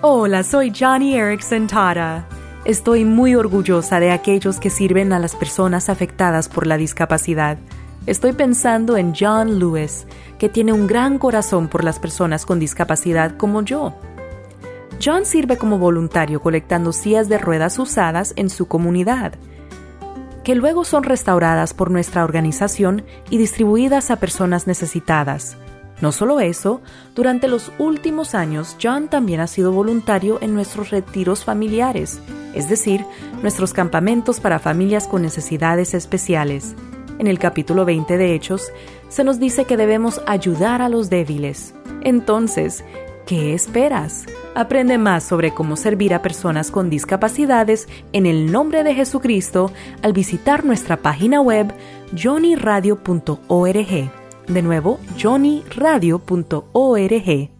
Hola, soy Johnny Erickson Tara. Estoy muy orgullosa de aquellos que sirven a las personas afectadas por la discapacidad. Estoy pensando en John Lewis, que tiene un gran corazón por las personas con discapacidad como yo. John sirve como voluntario colectando sillas de ruedas usadas en su comunidad, que luego son restauradas por nuestra organización y distribuidas a personas necesitadas. No solo eso, durante los últimos años John también ha sido voluntario en nuestros retiros familiares, es decir, nuestros campamentos para familias con necesidades especiales. En el capítulo 20 de Hechos se nos dice que debemos ayudar a los débiles. Entonces, ¿qué esperas? Aprende más sobre cómo servir a personas con discapacidades en el nombre de Jesucristo al visitar nuestra página web johnnyradio.org. De nuevo, johnnyradio.org.